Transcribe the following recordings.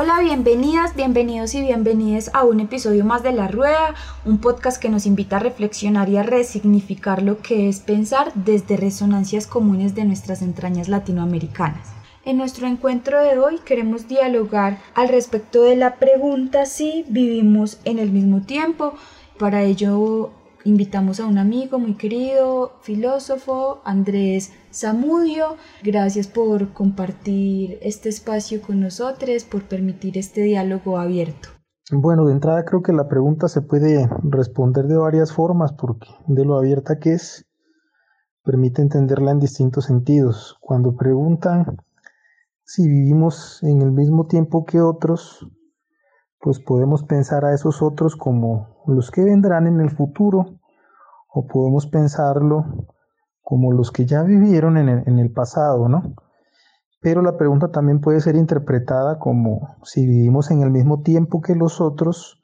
Hola, bienvenidas, bienvenidos y bienvenidas a un episodio más de La Rueda, un podcast que nos invita a reflexionar y a resignificar lo que es pensar desde resonancias comunes de nuestras entrañas latinoamericanas. En nuestro encuentro de hoy queremos dialogar al respecto de la pregunta si vivimos en el mismo tiempo. Para ello invitamos a un amigo muy querido, filósofo, Andrés Zamudio. Gracias por compartir este espacio con nosotros, por permitir este diálogo abierto. Bueno, de entrada creo que la pregunta se puede responder de varias formas, porque de lo abierta que es, permite entenderla en distintos sentidos. Cuando preguntan si vivimos en el mismo tiempo que otros, pues podemos pensar a esos otros como los que vendrán en el futuro, o podemos pensarlo como los que ya vivieron en el, pasado, ¿no? Pero la pregunta también puede ser interpretada como si vivimos en el mismo tiempo que los otros,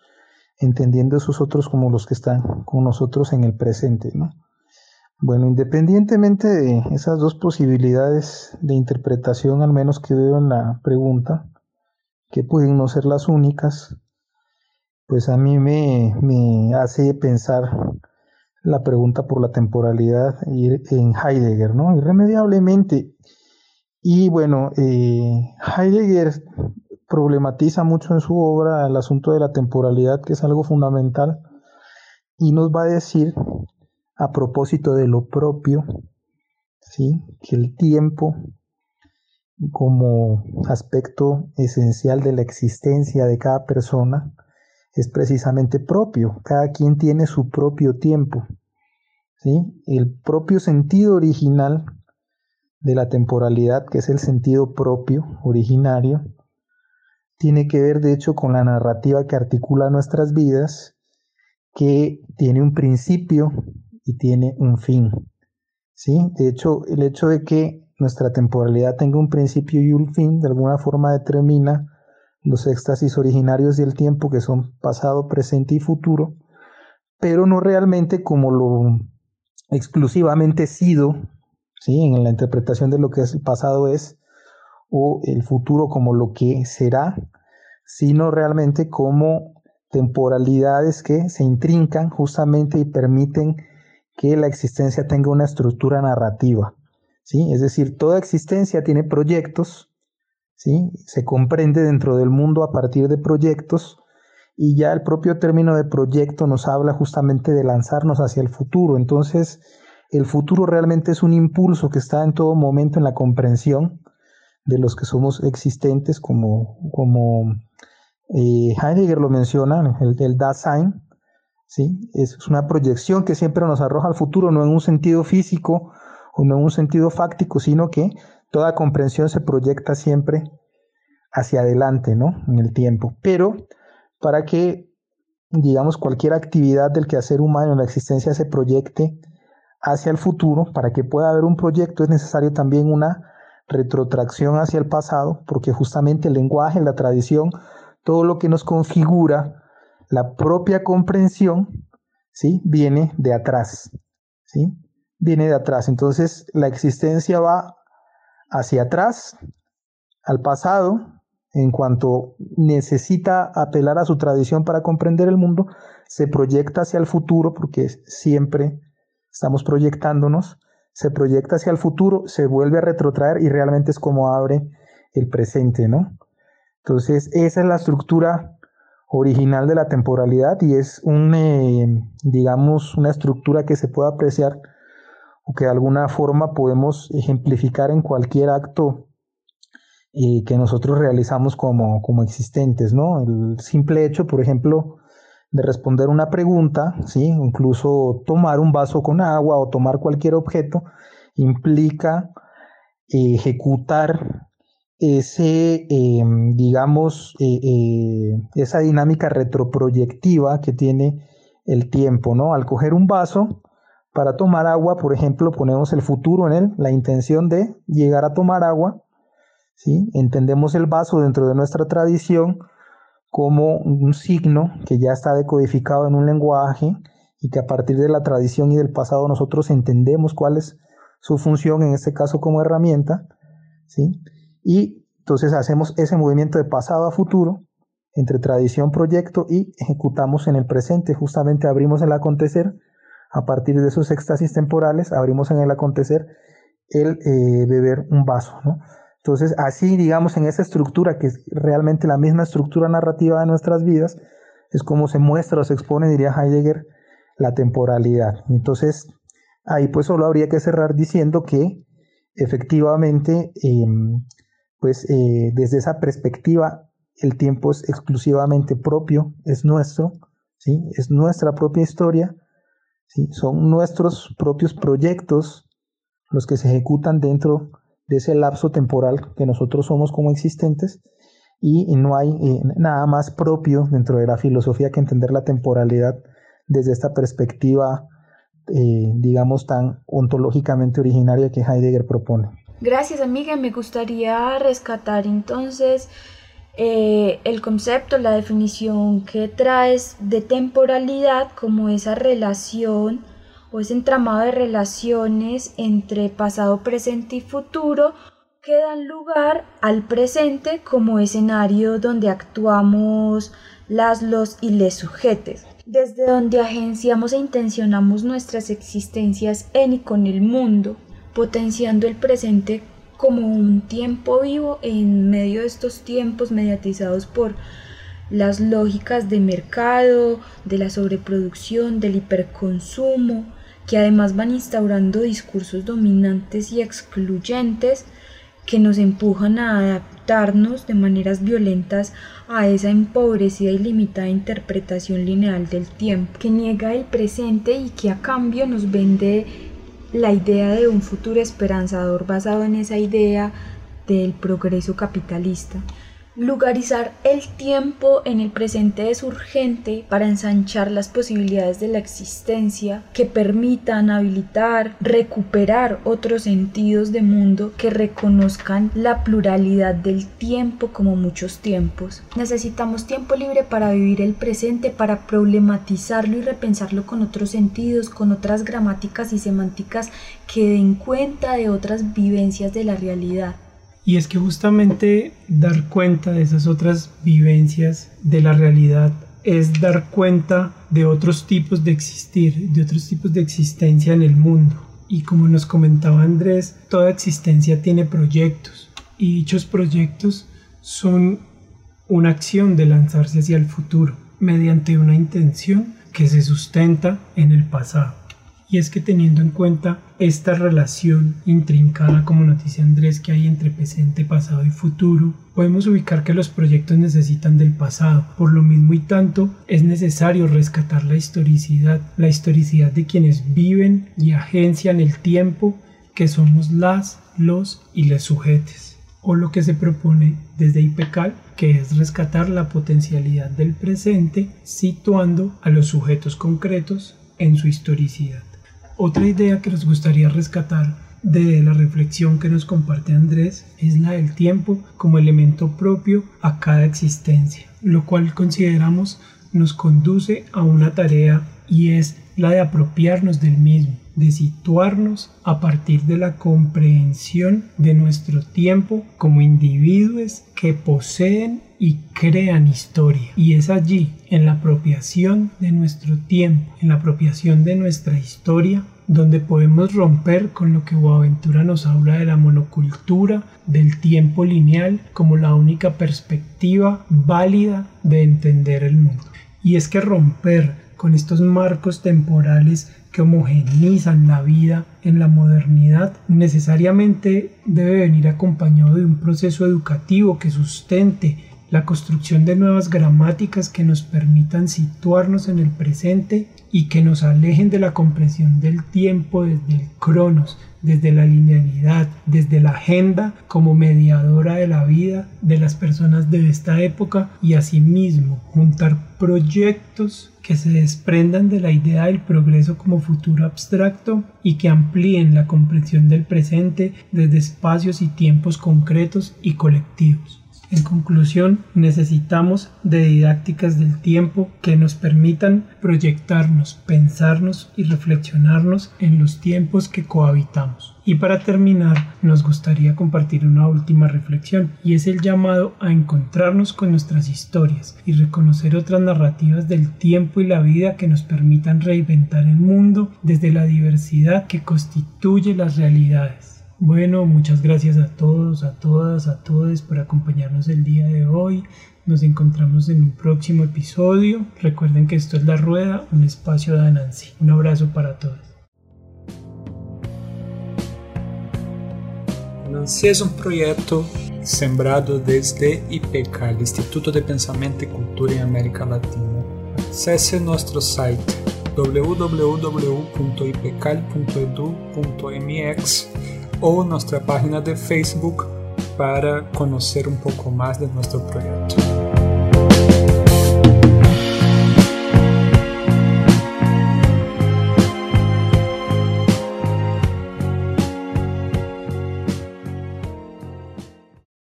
entendiendo esos otros como los que están con nosotros en el presente, ¿no? Bueno, independientemente de esas dos posibilidades de interpretación, al menos que veo en la pregunta, que pueden no ser las únicas, pues a mí me, me hace pensar la pregunta por la temporalidad en Heidegger, ¿no? Irremediablemente. Y bueno, eh, Heidegger problematiza mucho en su obra el asunto de la temporalidad, que es algo fundamental, y nos va a decir, a propósito de lo propio, ¿sí? que el tiempo como aspecto esencial de la existencia de cada persona, es precisamente propio. Cada quien tiene su propio tiempo. ¿sí? El propio sentido original de la temporalidad, que es el sentido propio, originario, tiene que ver de hecho con la narrativa que articula nuestras vidas, que tiene un principio y tiene un fin. ¿sí? De hecho, el hecho de que nuestra temporalidad tenga un principio y un fin, de alguna forma determina los éxtasis originarios del tiempo que son pasado, presente y futuro, pero no realmente como lo exclusivamente sido, ¿sí? en la interpretación de lo que es el pasado es, o el futuro como lo que será, sino realmente como temporalidades que se intrincan justamente y permiten que la existencia tenga una estructura narrativa. ¿sí? Es decir, toda existencia tiene proyectos, Se comprende dentro del mundo a partir de proyectos y ya el propio término de proyecto nos habla justamente de lanzarnos hacia el futuro. Entonces, el futuro realmente es un impulso que está en todo momento en la comprensión de los que somos existentes, como, como eh, Heidegger lo menciona, el, el Dasein, ¿sí? es una proyección que siempre nos arroja al futuro, no en un sentido físico o no en un sentido fáctico, sino que toda comprensión se proyecta siempre hacia adelante, ¿no? En el tiempo. Pero para que, digamos, cualquier actividad del quehacer humano en la existencia se proyecte hacia el futuro, para que pueda haber un proyecto es necesario también una retrotracción hacia el pasado, porque justamente el lenguaje, la tradición, todo lo que nos configura la propia comprensión, ¿sí? Viene de atrás, ¿sí? Viene de atrás. Entonces, la existencia va hacia atrás, al pasado, en cuanto necesita apelar a su tradición para comprender el mundo, se proyecta hacia el futuro, porque siempre estamos proyectándonos, se proyecta hacia el futuro, se vuelve a retrotraer y realmente es como abre el presente, ¿no? Entonces, esa es la estructura original de la temporalidad y es un, eh, digamos, una estructura que se puede apreciar o que de alguna forma podemos ejemplificar en cualquier acto eh, que nosotros realizamos como, como existentes, ¿no? El simple hecho, por ejemplo, de responder una pregunta, ¿sí? incluso tomar un vaso con agua o tomar cualquier objeto, implica ejecutar ese, em, digamos, eh, eh, esa dinámica retroproyectiva que tiene el tiempo, ¿no? Al coger un vaso para tomar agua, por ejemplo, ponemos el futuro en él, la intención de llegar a tomar agua, ¿sí? Entendemos el vaso dentro de nuestra tradición como un signo que ya está decodificado en un lenguaje y que a partir de la tradición y del pasado nosotros entendemos cuál es su función, en este caso como herramienta, ¿sí? Y entonces hacemos ese movimiento de pasado a futuro entre tradición, proyecto y ejecutamos en el presente. Justamente abrimos el acontecer a partir de esos éxtasis temporales, abrimos en el acontecer el eh, beber un vaso. Entonces, así, digamos, en esa estructura, que es realmente la misma estructura narrativa de nuestras vidas, es como se muestra o se expone, diría Heidegger, la temporalidad. Entonces, ahí pues solo habría que cerrar diciendo que efectivamente em, pues eh, desde esa perspectiva el tiempo es exclusivamente propio, es nuestro, ¿sí? es nuestra propia historia, son nuestros propios proyectos los que se ejecutan dentro de ese lapso temporal que nosotros somos como existentes y no hay eh, nada más propio dentro de la filosofía que entender la temporalidad desde esta perspectiva, eh, digamos, tan ontológicamente originaria que Heidegger propone. Gracias amiga, me gustaría rescatar entonces eh, el concepto, la definición que traes de temporalidad como esa relación o ese entramado de relaciones entre pasado, presente y futuro que dan lugar al presente como escenario donde actuamos las, los y les sujetes, desde donde agenciamos e intencionamos nuestras existencias en y con el mundo potenciando el presente como un tiempo vivo en medio de estos tiempos mediatizados por las lógicas de mercado, de la sobreproducción, del hiperconsumo, que además van instaurando discursos dominantes y excluyentes que nos empujan a adaptarnos de maneras violentas a esa empobrecida y limitada interpretación lineal del tiempo, que niega el presente y que a cambio nos vende la idea de un futuro esperanzador basado en esa idea del progreso capitalista. Lugarizar el tiempo en el presente es urgente para ensanchar las posibilidades de la existencia que permitan habilitar, recuperar otros sentidos de mundo que reconozcan la pluralidad del tiempo como muchos tiempos. Necesitamos tiempo libre para vivir el presente, para problematizarlo y repensarlo con otros sentidos, con otras gramáticas y semánticas que den cuenta de otras vivencias de la realidad. Y es que justamente dar cuenta de esas otras vivencias de la realidad es dar cuenta de otros tipos de existir, de otros tipos de existencia en el mundo. Y como nos comentaba Andrés, toda existencia tiene proyectos y dichos proyectos son una acción de lanzarse hacia el futuro mediante una intención que se sustenta en el pasado. Y es que teniendo en cuenta esta relación intrincada, como nos dice Andrés, que hay entre presente, pasado y futuro, podemos ubicar que los proyectos necesitan del pasado. Por lo mismo y tanto, es necesario rescatar la historicidad, la historicidad de quienes viven y agencian el tiempo, que somos las, los y les sujetes. O lo que se propone desde IPECAL, que es rescatar la potencialidad del presente, situando a los sujetos concretos en su historicidad. Otra idea que nos gustaría rescatar de la reflexión que nos comparte Andrés es la del tiempo como elemento propio a cada existencia, lo cual consideramos nos conduce a una tarea y es la de apropiarnos del mismo, de situarnos a partir de la comprensión de nuestro tiempo como individuos que poseen y crean historia. Y es allí, en la apropiación de nuestro tiempo, en la apropiación de nuestra historia, donde podemos romper con lo que Boaventura nos habla de la monocultura, del tiempo lineal como la única perspectiva válida de entender el mundo. Y es que romper con estos marcos temporales que homogenizan la vida en la modernidad necesariamente debe venir acompañado de un proceso educativo que sustente la construcción de nuevas gramáticas que nos permitan situarnos en el presente y que nos alejen de la comprensión del tiempo desde el cronos, desde la linealidad, desde la agenda como mediadora de la vida de las personas de esta época y asimismo juntar proyectos que se desprendan de la idea del progreso como futuro abstracto y que amplíen la comprensión del presente desde espacios y tiempos concretos y colectivos. En conclusión, necesitamos de didácticas del tiempo que nos permitan proyectarnos, pensarnos y reflexionarnos en los tiempos que cohabitamos. Y para terminar, nos gustaría compartir una última reflexión, y es el llamado a encontrarnos con nuestras historias y reconocer otras narrativas del tiempo y la vida que nos permitan reinventar el mundo desde la diversidad que constituye las realidades. Bueno, muchas gracias a todos, a todas, a todos por acompañarnos el día de hoy. Nos encontramos en un próximo episodio. Recuerden que esto es La Rueda, un espacio de Nancy. Un abrazo para todos. Nancy es un proyecto sembrado desde IPECAL, Instituto de Pensamiento y Cultura en América Latina. Acesse nuestro site www.ipecal.edu.mx ou nossa página de Facebook para conhecer um pouco mais de nosso projeto.